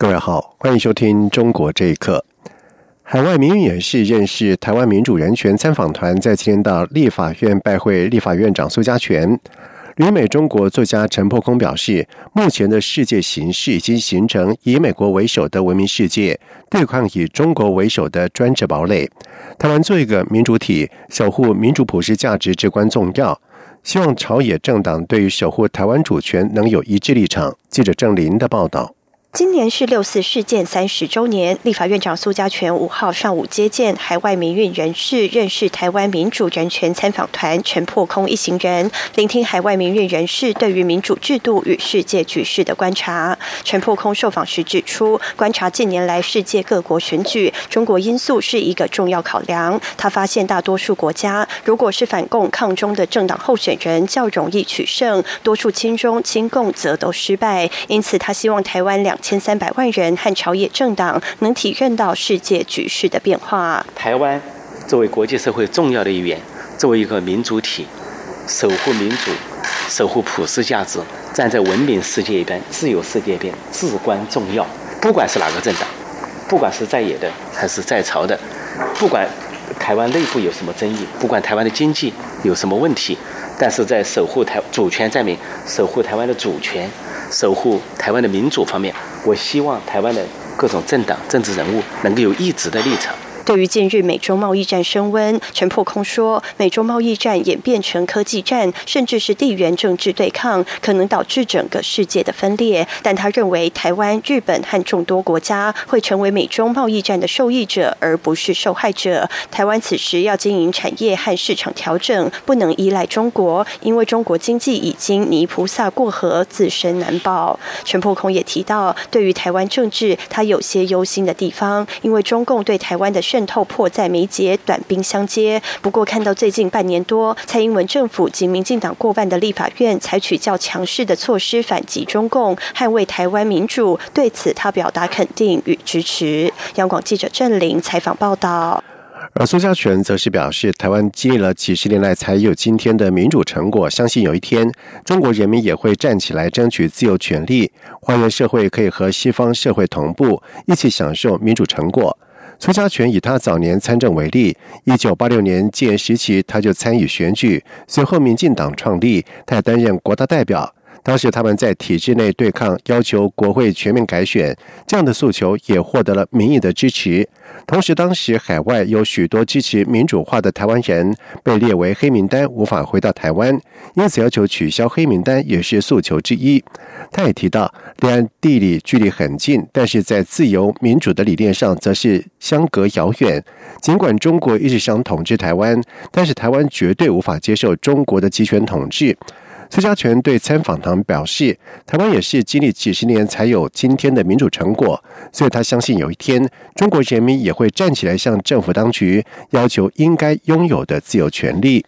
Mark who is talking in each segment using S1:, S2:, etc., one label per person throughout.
S1: 各位好，欢迎收听《中国这一刻》。海外民运人士认识台湾民主人权参访团在今天到立法院拜会立法院长苏家全。旅美中国作家陈破空表示，目前的世界形势已经形成以美国为首的文明世界对抗以中国为首的专制堡垒。台湾做一个民主体，守护民主普世价值至关重要。希望朝野政党对于守护台湾主权能有一致立场。记者郑林的报道。
S2: 今年是六四事件三十周年，立法院长苏家全五号上午接见海外民运人士，认识台湾民主人权参访团陈破空一行人，聆听海外民运人士对于民主制度与世界局势的观察。陈破空受访时指出，观察近年来世界各国选举，中国因素是一个重要考量。他发现大多数国家，如果是反共抗中的政党候选人较容易取胜，多数亲中亲共则都失败。因此，他希望台湾两。千三百万人和朝野政党能体认到世界局势的变化。
S3: 台湾作为国际社会重要的一员，作为一个民主体，守护民主、守护普世价值，站在文明世界一边、自由世界一边至关重要。不管是哪个政党，不管是在野的还是在朝的，不管台湾内部有什么争议，不管台湾的经济有什么问题，但是在守护台主权在民、守护台湾的主权、守护台湾的民主方面。我希望台湾的各种政党、政治人物能够有一直的立场。
S2: 对于近日美中贸易战升温，陈破空说，美中贸易战演变成科技战，甚至是地缘政治对抗，可能导致整个世界的分裂。但他认为，台湾、日本和众多国家会成为美中贸易战的受益者，而不是受害者。台湾此时要经营产业和市场调整，不能依赖中国，因为中国经济已经泥菩萨过河，自身难保。陈破空也提到，对于台湾政治，他有些忧心的地方，因为中共对台湾的渗。渗透迫在眉睫，短兵相接。不过，看到最近半年多，蔡英文政府及民进党过半的立法院采取较强势的措施反击中共，捍卫台湾民主，对此他表达肯定与支持。央广记者郑玲采访报道。
S1: 而苏家全则是表示，台湾经历了几十年来才有今天的民主成果，相信有一天中国人民也会站起来争取自由权利，欢迎社会可以和西方社会同步，一起享受民主成果。苏家全以他早年参政为例，一九八六年建时期他就参与选举，随后民进党创立，他也担任国大代表。当时他们在体制内对抗，要求国会全面改选，这样的诉求也获得了民意的支持。同时，当时海外有许多支持民主化的台湾人被列为黑名单，无法回到台湾，因此要求取消黑名单也是诉求之一。他也提到，两岸地理距离很近，但是在自由民主的理念上则是相隔遥远。尽管中国一直想统治台湾，但是台湾绝对无法接受中国的集权统治。苏家全对参访团表示，台湾也是经历几十年才有今天的民主成果，所以他相信有一天中国人民也会站起来向政府当局要求应该拥有的自由权利。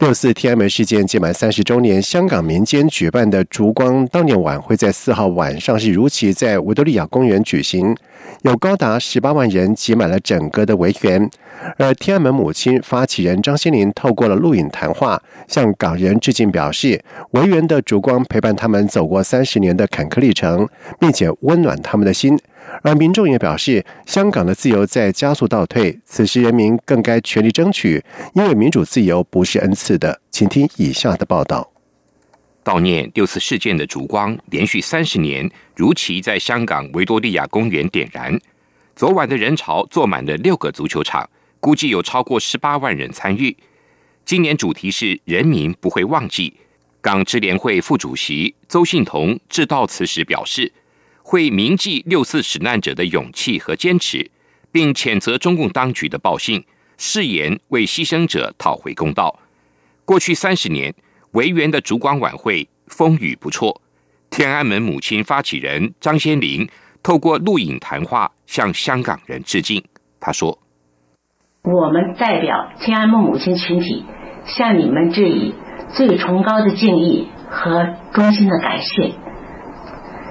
S1: 六四天安门事件届满三十周年，香港民间举办的烛光悼念晚会在四号晚上是如期在维多利亚公园举行。有高达十八万人挤满了整个的维园，而天安门母亲发起人张心林透过了录影谈话，向港人致敬，表示维园的烛光陪伴他们走过三十年的坎坷历程，并且温暖他们的心。而民众也表示，香港的自由在加速倒退，此时人民更该全力争取，因为民主自由不是恩赐的。请听以下的报道。
S4: 悼念六次事件的烛光，连续三十年如期在香港维多利亚公园点燃。昨晚的人潮坐满了六个足球场，估计有超过十八万人参与。今年主题是“人民不会忘记”。港支联会副主席邹信同致悼词时表示，会铭记六四死难者的勇气和坚持，并谴责中共当局的暴信，誓言为牺牲者讨回公道。过去三十年。维园的烛光晚会风雨不辍，天安门母亲发起人张先林透过录影谈话向香港人致敬。他说：“
S5: 我们代表天安门母亲群体，向你们致以最崇高的敬意和衷心的感谢。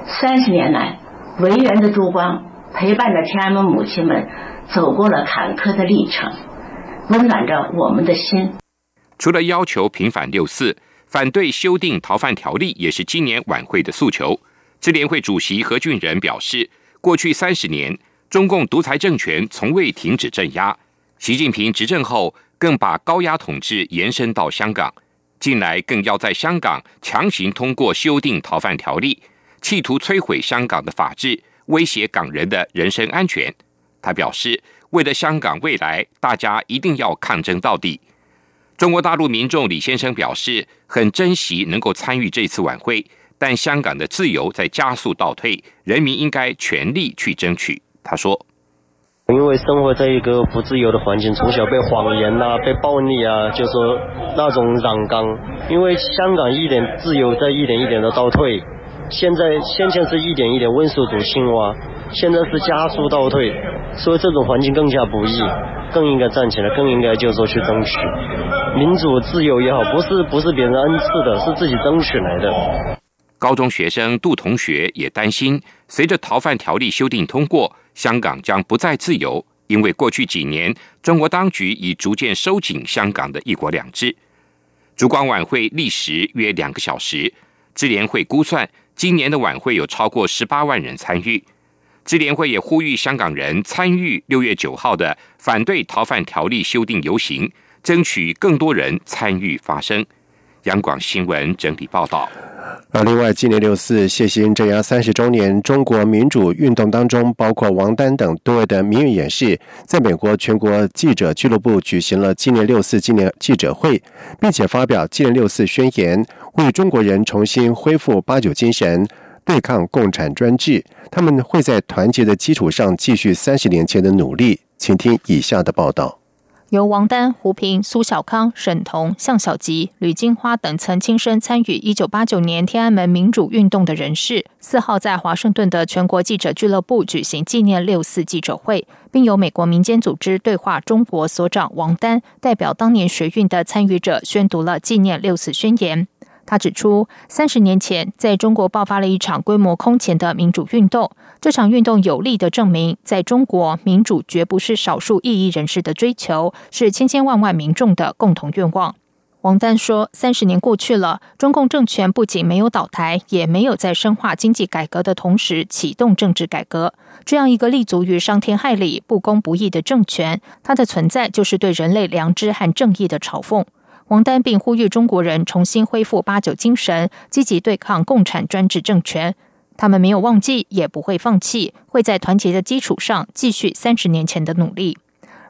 S5: 三十年来，维园的烛光陪伴着天安门母亲们走过了坎坷的历程，温暖着我们的心。”
S4: 除了要求平反六四，反对修订逃犯条例，也是今年晚会的诉求。支联会主席何俊仁表示，过去三十年，中共独裁政权从未停止镇压。习近平执政后，更把高压统治延伸到香港，近来更要在香港强行通过修订逃犯条例，企图摧毁香港的法治，威胁港人的人身安全。他表示，为了香港未来，大家一定要抗争到底。中国大陆民众李先生表示，很珍惜能够参与这次晚会，但香港的自由在加速倒退，人民应该全力去争取。他说：“
S6: 因为生活在一个不自由的环境，从小被谎言呐、被暴力啊，就说那种染缸。因为香港一点自由在一点一点的倒退，现在先前是一点一点温水煮青蛙，现在是加速倒退，所以这种环境更加不易，更应该站起来，更应该就是说去争取。”民主自由也好，不是不是别人恩赐的，是自己争取来的。
S4: 高中学生杜同学也担心，随着逃犯条例修订通过，香港将不再自由，因为过去几年中国当局已逐渐收紧香港的一国两制。烛光晚会历时约两个小时，智联会估算，今年的晚会有超过十八万人参与。智联会也呼吁香港人参与六月九号的反对逃犯条例修订游行。争取更多人参与发声。央广新闻整理报道。
S1: 而另外，今年六四谢欣镇压三十周年，中国民主运动当中，包括王丹等多位的民运演示，在美国全国记者俱乐部举行了纪念六四纪念记者会，并且发表纪念六四宣言，为中国人重新恢复八九精神，对抗共产专制。他们会在团结的基础上继续三十年前的努力。请听以下的报道。
S7: 由王丹、胡平、苏小康、沈彤、向小吉、吕金花等曾亲身参与一九八九年天安门民主运动的人士，四号在华盛顿的全国记者俱乐部举行纪念六四记者会，并由美国民间组织对话中国所长王丹代表当年学运的参与者宣读了纪念六四宣言。他指出，三十年前，在中国爆发了一场规模空前的民主运动。这场运动有力的证明，在中国，民主绝不是少数异议人士的追求，是千千万万民众的共同愿望。王丹说：“三十年过去了，中共政权不仅没有倒台，也没有在深化经济改革的同时启动政治改革。这样一个立足于伤天害理、不公不义的政权，它的存在就是对人类良知和正义的嘲讽。”王丹并呼吁中国人重新恢复八九精神，积极对抗共产专制政权。他们没有忘记，也不会放弃，会在团结的基础上继续三十年前的努力。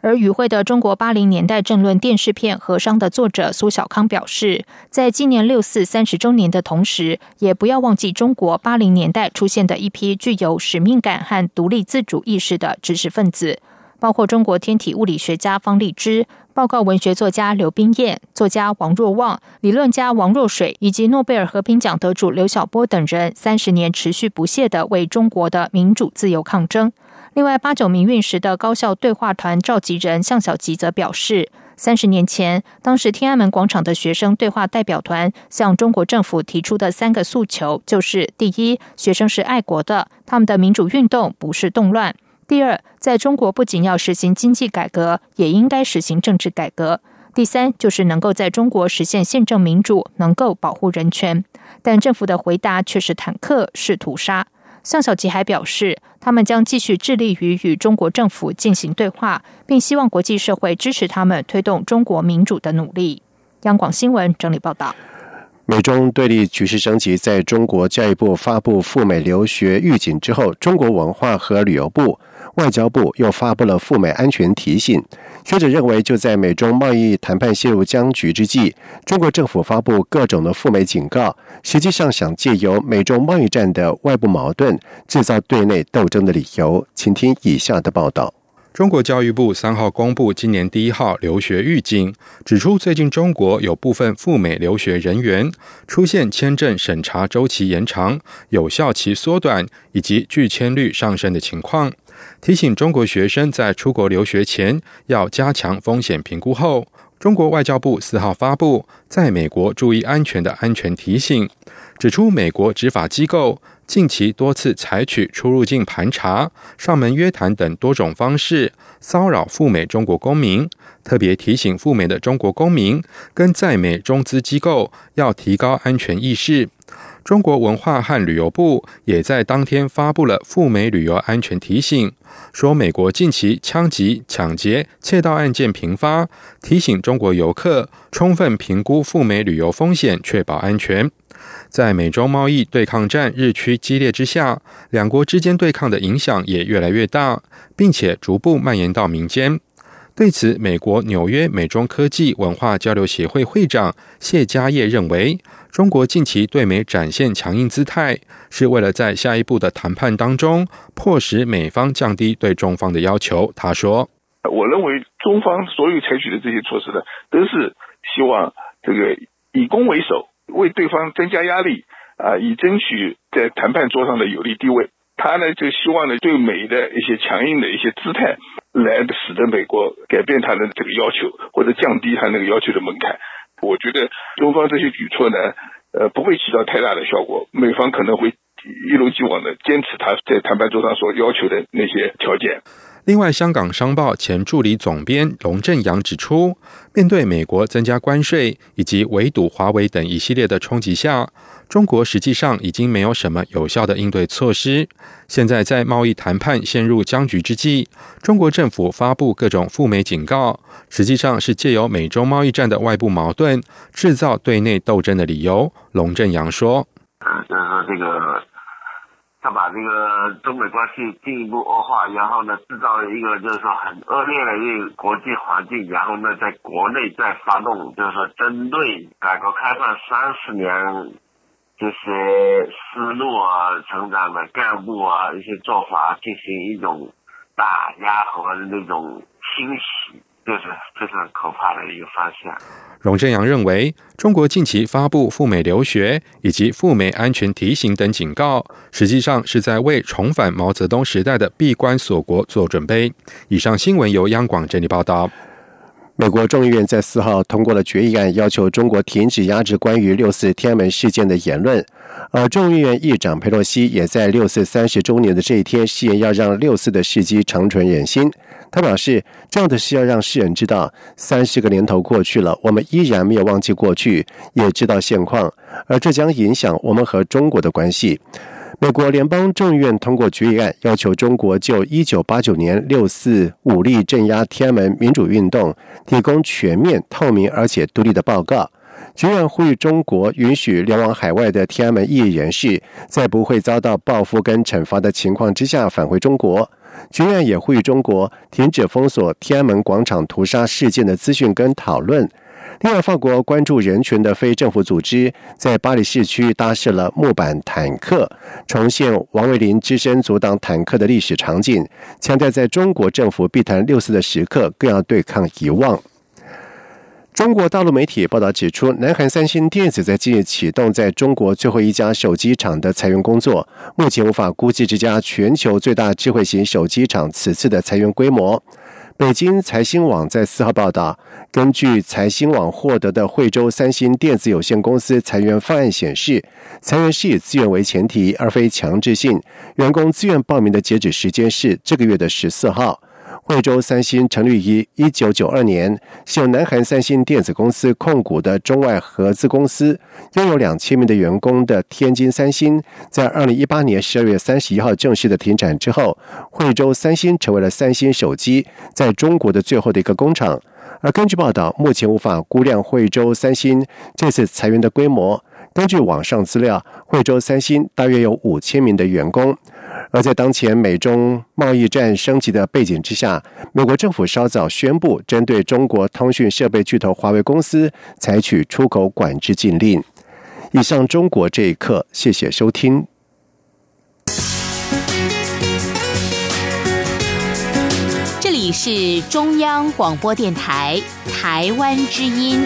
S7: 而与会的中国八零年代政论电视片《和商》的作者苏小康表示，在纪念六四三十周年的同时，也不要忘记中国八零年代出现的一批具有使命感和独立自主意识的知识分子。包括中国天体物理学家方励之、报告文学作家刘冰燕、作家王若望、理论家王若水以及诺贝尔和平奖得主刘晓波等人，三十年持续不懈的为中国的民主自由抗争。另外，八九民运时的高校对话团召集人向小吉则表示，三十年前，当时天安门广场的学生对话代表团向中国政府提出的三个诉求，就是：第一，学生是爱国的，他们的民主运动不是动乱。第二，在中国不仅要实行经济改革，也应该实行政治改革。第三，就是能够在中国实现宪政民主，能够保护人权。但政府的回答却是坦克，是屠杀。向小吉还表示，他们将继续致力于与中国政府进行对话，并希望国际社会支持他们推动中国民主的努力。央广新闻整理报道。
S1: 美中对立局势升级，在中国教育部发布赴美留学预警之后，中国文化和旅游部。外交部又发布了赴美安全提醒。学者认为，就在美中贸易谈判陷入僵局之际，中国政府发布各种的赴美警告，实际上想借由美中贸易战的外部矛盾，制造对内斗争的理由。请听以下的报道。
S8: 中国教育部三号公布今年第一号留学预警，指出最近中国有部分赴美留学人员出现签证审查周期延长、有效期缩短以及拒签率上升的情况，提醒中国学生在出国留学前要加强风险评估后。中国外交部四号发布在美国注意安全的安全提醒，指出美国执法机构近期多次采取出入境盘查、上门约谈等多种方式骚扰赴美中国公民，特别提醒赴美的中国公民跟在美中资机构要提高安全意识。中国文化和旅游部也在当天发布了赴美旅游安全提醒，说美国近期枪击、抢劫、窃盗案件频发，提醒中国游客充分评估赴美旅游风险，确保安全。在美中贸易对抗战日趋激烈之下，两国之间对抗的影响也越来越大，并且逐步蔓延到民间。对此，美国纽约美中科技文化交流协会会长谢家业认为。中国近期对美展现强硬姿态，是为了在下一步的谈判当中迫使美方降低对中方的要求。他说：“
S9: 我认为中方所有采取的这些措施呢，都是希望这个以攻为守，为对方增加压力啊，以争取在谈判桌上的有利地位。他呢，就希望呢，对美的一些强硬的一些姿态，来使得美国改变他的这个要求，或者降低他那个要求的门槛。”我觉得中方这些举措呢，呃，不会起到太大的效果。美方可能会一如既往的坚持他在谈判桌上所要求的那些条件。
S8: 另外，香港商报前助理总编龙正阳指出，面对美国增加关税以及围堵华为等一系列的冲击下。中国实际上已经没有什么有效的应对措施。现在在贸易谈判陷入僵局之际，中国政府发布各种赴美警告，实际上是借由美中贸易战的外部矛盾，制造对内斗争的理由。龙正阳说：“
S10: 就是说这个，他把这个中美关系进一步恶化，然后呢，制造了一个就是说很恶劣的一个国际环境，然后呢，在国内再发动，就是说针对改革开放三十年。”这些思路啊，成长的干部啊，一些做法进行一种打压和那种清洗，这是非常可怕的一个方向。
S8: 荣正阳认为，中国近期发布赴美留学以及赴美安全提醒等警告，实际上是在为重返毛泽东时代的闭关锁国做准备。以上新闻由央广整理报道。
S1: 美国众议院在四号通过了决议案，要求中国停止压制关于六四天安门事件的言论。而众议院议长佩洛西也在六四三十周年的这一天誓言要让六四的事迹长存人心。他表示，重要的是要让世人知道，三十个年头过去了，我们依然没有忘记过去，也知道现况，而这将影响我们和中国的关系。美国联邦众议院通过决议案，要求中国就一九八九年六四武力镇压天安门民主运动提供全面、透明而且独立的报告。决议案呼吁中国允许流亡海外的天安门异议人士，在不会遭到报复跟惩罚的情况之下返回中国。决议案也呼吁中国停止封锁天安门广场屠杀事件的资讯跟讨论。另外，法国关注人权的非政府组织在巴黎市区搭设了木板坦克，重现王卫林只身阻挡坦克的历史场景，强调在中国政府避谈六四的时刻，更要对抗遗忘。中国大陆媒体报道指出，南韩三星电子在近日启动在中国最后一家手机厂的裁员工作，目前无法估计这家全球最大智慧型手机厂此次的裁员规模。北京财新网在四号报道，根据财新网获得的惠州三星电子有限公司裁员方案显示，裁员是以自愿为前提，而非强制性。员工自愿报名的截止时间是这个月的十四号。惠州三星成立于一九九二年，是由南韩三星电子公司控股的中外合资公司，拥有两千名的员工的天津三星，在二零一八年十二月三十一号正式的停产之后，惠州三星成为了三星手机在中国的最后的一个工厂。而根据报道，目前无法估量惠州三星这次裁员的规模。根据网上资料，惠州三星大约有五千名的员工。而在当前美中贸易战升级的背景之下，美国政府稍早宣布针对中国通讯设备巨头华为公司采取出口管制禁令。以上中国这一刻，谢谢收听。
S11: 这里是中央广播电台台湾之音。